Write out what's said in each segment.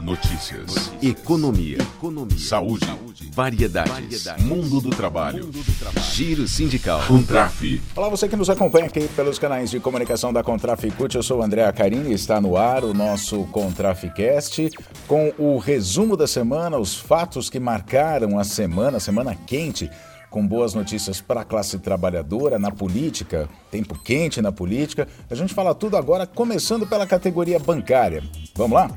Notícias. Notícias. Economia. Economia. Saúde. Saúde. Variedades. Variedades. Mundo do trabalho. Mundo do trabalho. Giro sindical. Contraf. Olá, você que nos acompanha aqui pelos canais de comunicação da Contraficute. Eu sou o André Acarini e está no ar o nosso Contraficast com o resumo da semana, os fatos que marcaram a semana, semana quente com boas notícias para a classe trabalhadora, na política, tempo quente na política. A gente fala tudo agora, começando pela categoria bancária. Vamos lá?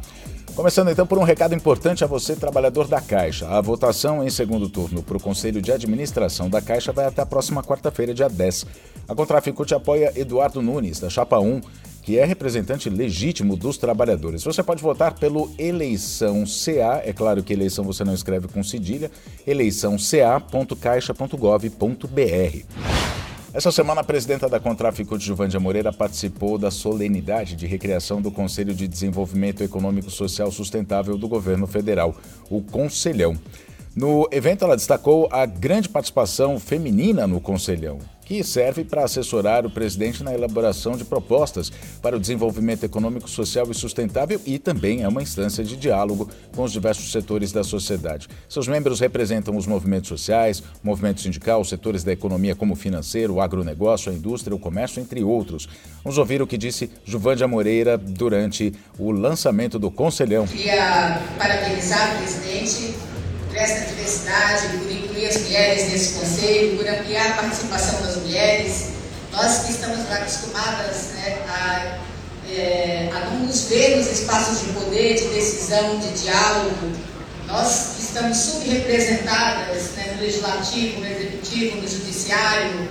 Começando então por um recado importante a você, trabalhador da Caixa. A votação em segundo turno para o Conselho de Administração da Caixa vai até a próxima quarta-feira, dia 10. A Contraficute apoia Eduardo Nunes, da Chapa 1, que é representante legítimo dos trabalhadores. Você pode votar pelo Eleição CA, é claro que eleição você não escreve com cedilha, eleiçãoca.caixa.gov.br. Essa semana, a presidenta da Contrafico, Juvândia Moreira, participou da solenidade de recriação do Conselho de Desenvolvimento Econômico Social Sustentável do Governo Federal, o Conselhão. No evento, ela destacou a grande participação feminina no Conselhão que serve para assessorar o presidente na elaboração de propostas para o desenvolvimento econômico, social e sustentável e também é uma instância de diálogo com os diversos setores da sociedade. Seus membros representam os movimentos sociais, movimento sindical, setores da economia como o financeiro, o agronegócio, a indústria, o comércio, entre outros. Vamos ouvir o que disse Juvândia Moreira durante o lançamento do Conselhão. Queria parabenizar presidente por essa diversidade, por incluir as mulheres nesse conselho, por ampliar a participação das mulheres. Nós que estamos acostumadas né, a, é, a não nos ver nos espaços de poder, de decisão, de diálogo, nós que estamos subrepresentadas né, no legislativo, no executivo, no judiciário,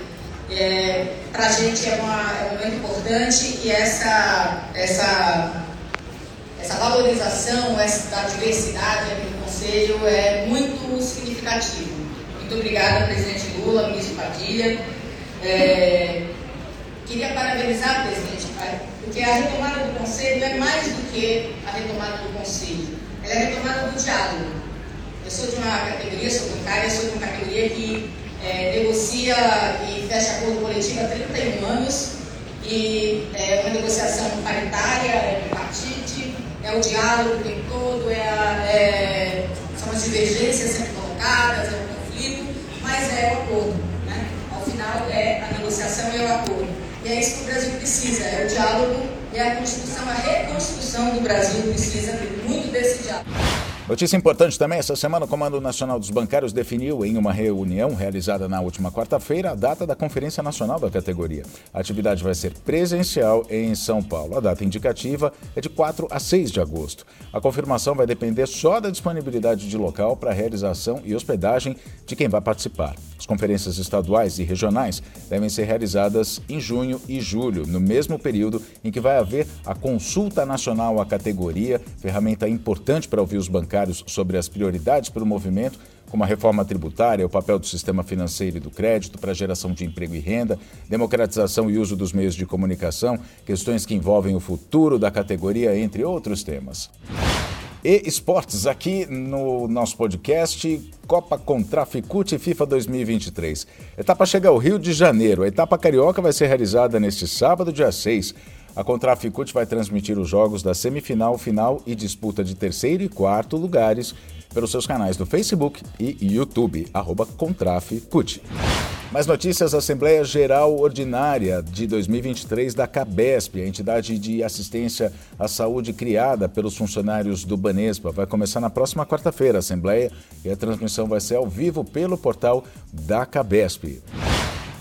é, para a gente é, uma, é um momento importante e essa, essa, essa valorização da diversidade aqui no Conselho é muito significativo. Muito obrigada, presidente Lula, ministro Padilha. É, queria parabenizar, presidente, porque a retomada do Conselho é mais do que a retomada do Conselho, ela é a retomada do diálogo. Eu sou de uma categoria, sou bancária, sou de uma categoria que é, negocia e fecha acordo coletivo há 31 anos, e é uma negociação paritária, é é o diálogo o tempo todo, é, a, é são as divergências sempre colocadas, é o mas é o acordo. Né? Ao final, é a negociação e é o acordo. E é isso que o Brasil precisa, é o diálogo e a construção, a reconstrução do Brasil precisa muito desse diálogo. Notícia importante também, essa semana o Comando Nacional dos Bancários definiu em uma reunião realizada na última quarta-feira a data da Conferência Nacional da categoria. A atividade vai ser presencial em São Paulo. A data indicativa é de 4 a 6 de agosto. A confirmação vai depender só da disponibilidade de local para realização e hospedagem de quem vai participar. As conferências estaduais e regionais devem ser realizadas em junho e julho, no mesmo período em que vai haver a consulta nacional à categoria, ferramenta importante para ouvir os bancários sobre as prioridades para o movimento, como a reforma tributária, o papel do sistema financeiro e do crédito para a geração de emprego e renda, democratização e uso dos meios de comunicação, questões que envolvem o futuro da categoria, entre outros temas. E esportes aqui no nosso podcast Copa contra Ficute FIFA 2023. Etapa chega ao Rio de Janeiro. A etapa carioca vai ser realizada neste sábado, dia 6. A Contraficute vai transmitir os jogos da semifinal, final e disputa de terceiro e quarto lugares pelos seus canais do Facebook e YouTube, arroba. Mais notícias: Assembleia Geral Ordinária de 2023 da CABESP, a entidade de assistência à saúde criada pelos funcionários do Banespa. Vai começar na próxima quarta-feira a Assembleia e a transmissão vai ser ao vivo pelo portal da CABESP.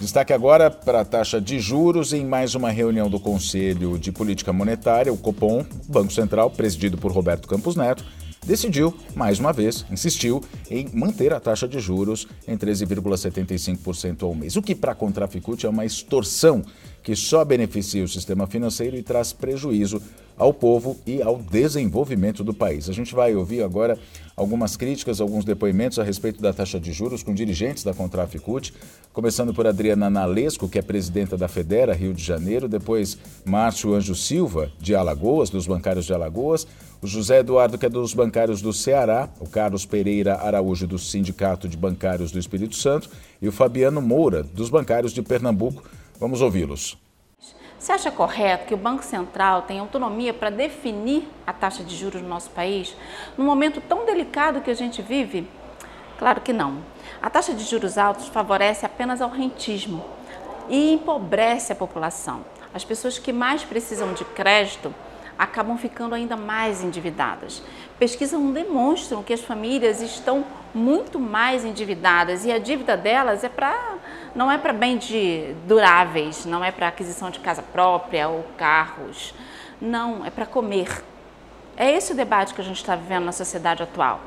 Destaque agora para a taxa de juros em mais uma reunião do Conselho de Política Monetária, o Copom, Banco Central, presidido por Roberto Campos Neto, decidiu, mais uma vez, insistiu em manter a taxa de juros em 13,75% ao mês, o que para a Contraficute é uma extorsão que só beneficia o sistema financeiro e traz prejuízo ao povo e ao desenvolvimento do país. A gente vai ouvir agora algumas críticas, alguns depoimentos a respeito da taxa de juros com dirigentes da Contraficute, começando por Adriana Nalesco, que é presidenta da Federa Rio de Janeiro, depois Márcio Anjo Silva, de Alagoas, dos bancários de Alagoas, o José Eduardo, que é dos bancários do Ceará, o Carlos Pereira Araújo, do Sindicato de Bancários do Espírito Santo, e o Fabiano Moura, dos bancários de Pernambuco. Vamos ouvi-los Você acha correto que o Banco Central tenha autonomia para definir a taxa de juros no nosso país, num momento tão delicado que a gente vive? Claro que não. A taxa de juros altos favorece apenas ao rentismo e empobrece a população. As pessoas que mais precisam de crédito acabam ficando ainda mais endividadas. Pesquisas demonstram que as famílias estão muito mais endividadas e a dívida delas é para não é para bens de duráveis, não é para aquisição de casa própria ou carros, não, é para comer. É esse o debate que a gente está vivendo na sociedade atual.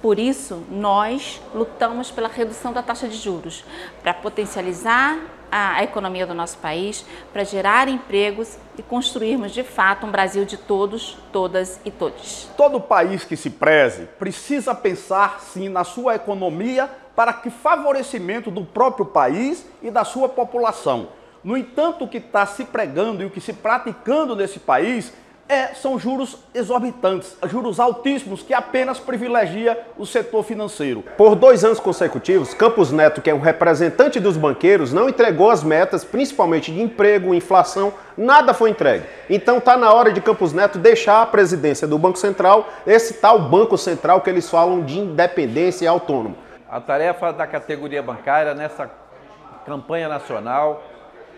Por isso, nós lutamos pela redução da taxa de juros, para potencializar a, economia do nosso país, para gerar empregos e construirmos de fato um Brasil de todos, todas e todos. Todo país que se preze precisa pensar sim na sua economia para que favorecimento do próprio país e da sua população. No entanto, o que está se pregando e o que se praticando nesse país é, são juros exorbitantes, juros altíssimos que apenas privilegia o setor financeiro. Por dois anos consecutivos, Campos Neto, que é um representante dos banqueiros, não entregou as metas, principalmente de emprego, inflação, nada foi entregue. Então está na hora de Campos Neto deixar a presidência do Banco Central, esse tal Banco Central que eles falam de independência e autônomo. A tarefa da categoria bancária nessa campanha nacional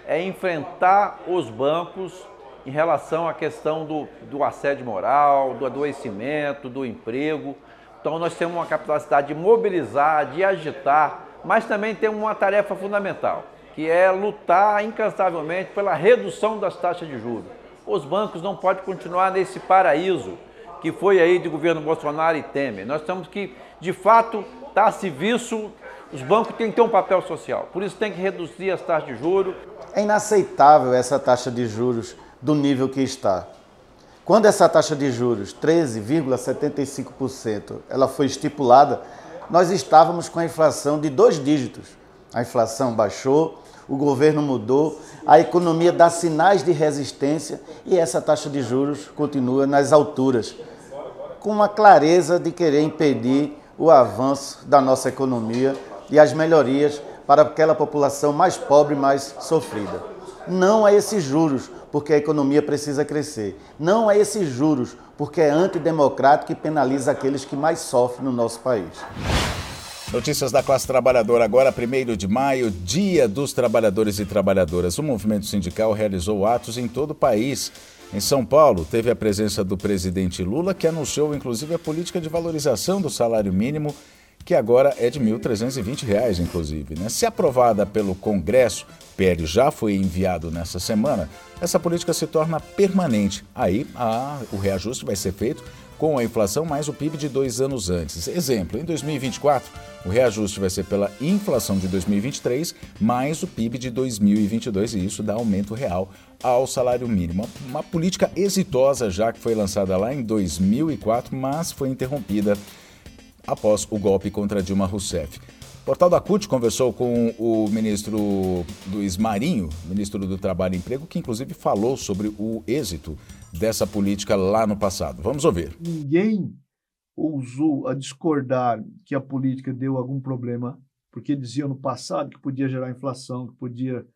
é enfrentar os bancos em relação à questão do, do assédio moral, do adoecimento, do emprego. Então nós temos uma capacidade de mobilizar, de agitar, mas também temos uma tarefa fundamental, que é lutar incansavelmente pela redução das taxas de juros. Os bancos não podem continuar nesse paraíso que foi aí de governo Bolsonaro e Temer. Nós temos que, de fato, a serviço, os bancos têm que ter um papel social. Por isso tem que reduzir as taxas de juros. É inaceitável essa taxa de juros do nível que está. Quando essa taxa de juros, 13,75%, ela foi estipulada, nós estávamos com a inflação de dois dígitos. A inflação baixou, o governo mudou, a economia dá sinais de resistência e essa taxa de juros continua nas alturas, com uma clareza de querer impedir o avanço da nossa economia e as melhorias para aquela população mais pobre, mais sofrida. Não é esses juros, porque a economia precisa crescer. Não é esses juros, porque é antidemocrático e penaliza aqueles que mais sofrem no nosso país. Notícias da classe trabalhadora agora, 1 de maio, Dia dos Trabalhadores e Trabalhadoras. O movimento sindical realizou atos em todo o país. Em São Paulo, teve a presença do presidente Lula, que anunciou inclusive a política de valorização do salário mínimo que agora é de R$ 1.320, inclusive. Né? Se aprovada pelo Congresso, PL já foi enviado nessa semana, essa política se torna permanente. Aí a, o reajuste vai ser feito com a inflação mais o PIB de dois anos antes. Exemplo, em 2024, o reajuste vai ser pela inflação de 2023 mais o PIB de 2022 e isso dá aumento real ao salário mínimo. Uma política exitosa já que foi lançada lá em 2004, mas foi interrompida após o golpe contra Dilma Rousseff. O Portal da CUT conversou com o ministro Luiz Marinho, ministro do Trabalho e Emprego, que inclusive falou sobre o êxito dessa política lá no passado. Vamos ouvir. Ninguém ousou a discordar que a política deu algum problema, porque dizia no passado que podia gerar inflação, que podia,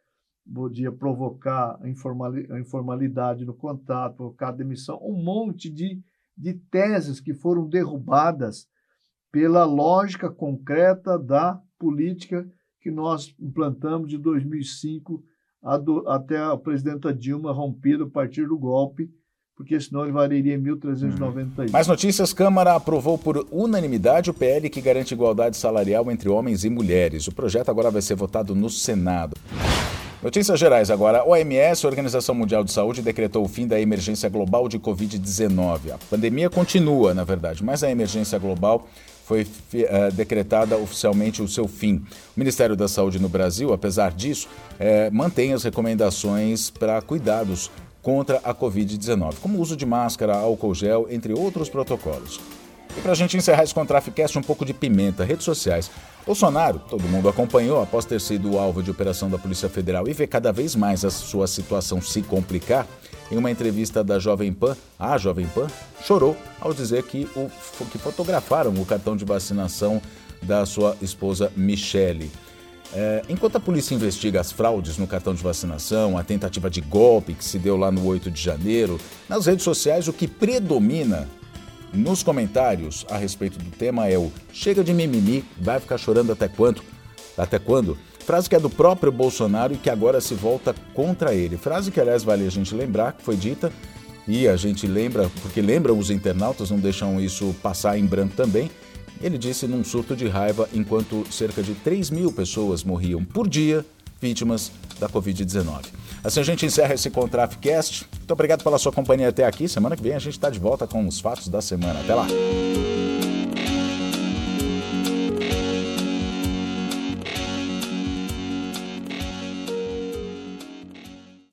podia provocar a informalidade no contato, provocar demissão, um monte de, de teses que foram derrubadas pela lógica concreta da política que nós implantamos de 2005 do, até a presidenta Dilma rompida a partir do golpe, porque senão ele valeria em 1391. Mais notícias: Câmara aprovou por unanimidade o PL que garante igualdade salarial entre homens e mulheres. O projeto agora vai ser votado no Senado. Notícias gerais agora. OMS, Organização Mundial de Saúde, decretou o fim da emergência global de Covid-19. A pandemia continua, na verdade, mas a emergência global foi uh, decretada oficialmente o seu fim. O Ministério da Saúde no Brasil, apesar disso, uh, mantém as recomendações para cuidados contra a Covid-19, como o uso de máscara, álcool gel, entre outros protocolos. E para a gente encerrar esse Contraficast, um pouco de pimenta, redes sociais. Bolsonaro, todo mundo acompanhou após ter sido alvo de operação da Polícia Federal e vê cada vez mais a sua situação se complicar. Em uma entrevista da Jovem Pan, a Jovem Pan chorou ao dizer que, o, que fotografaram o cartão de vacinação da sua esposa Michele. É, enquanto a polícia investiga as fraudes no cartão de vacinação, a tentativa de golpe que se deu lá no 8 de janeiro, nas redes sociais o que predomina nos comentários a respeito do tema é o chega de mimimi, vai ficar chorando até quando? Até quando? Frase que é do próprio Bolsonaro e que agora se volta contra ele. Frase que, aliás, vale a gente lembrar que foi dita e a gente lembra, porque lembram os internautas, não deixam isso passar em branco também. Ele disse num surto de raiva enquanto cerca de 3 mil pessoas morriam por dia vítimas da Covid-19. Assim a gente encerra esse Contrafcast. Muito obrigado pela sua companhia até aqui. Semana que vem a gente está de volta com os fatos da semana. Até lá!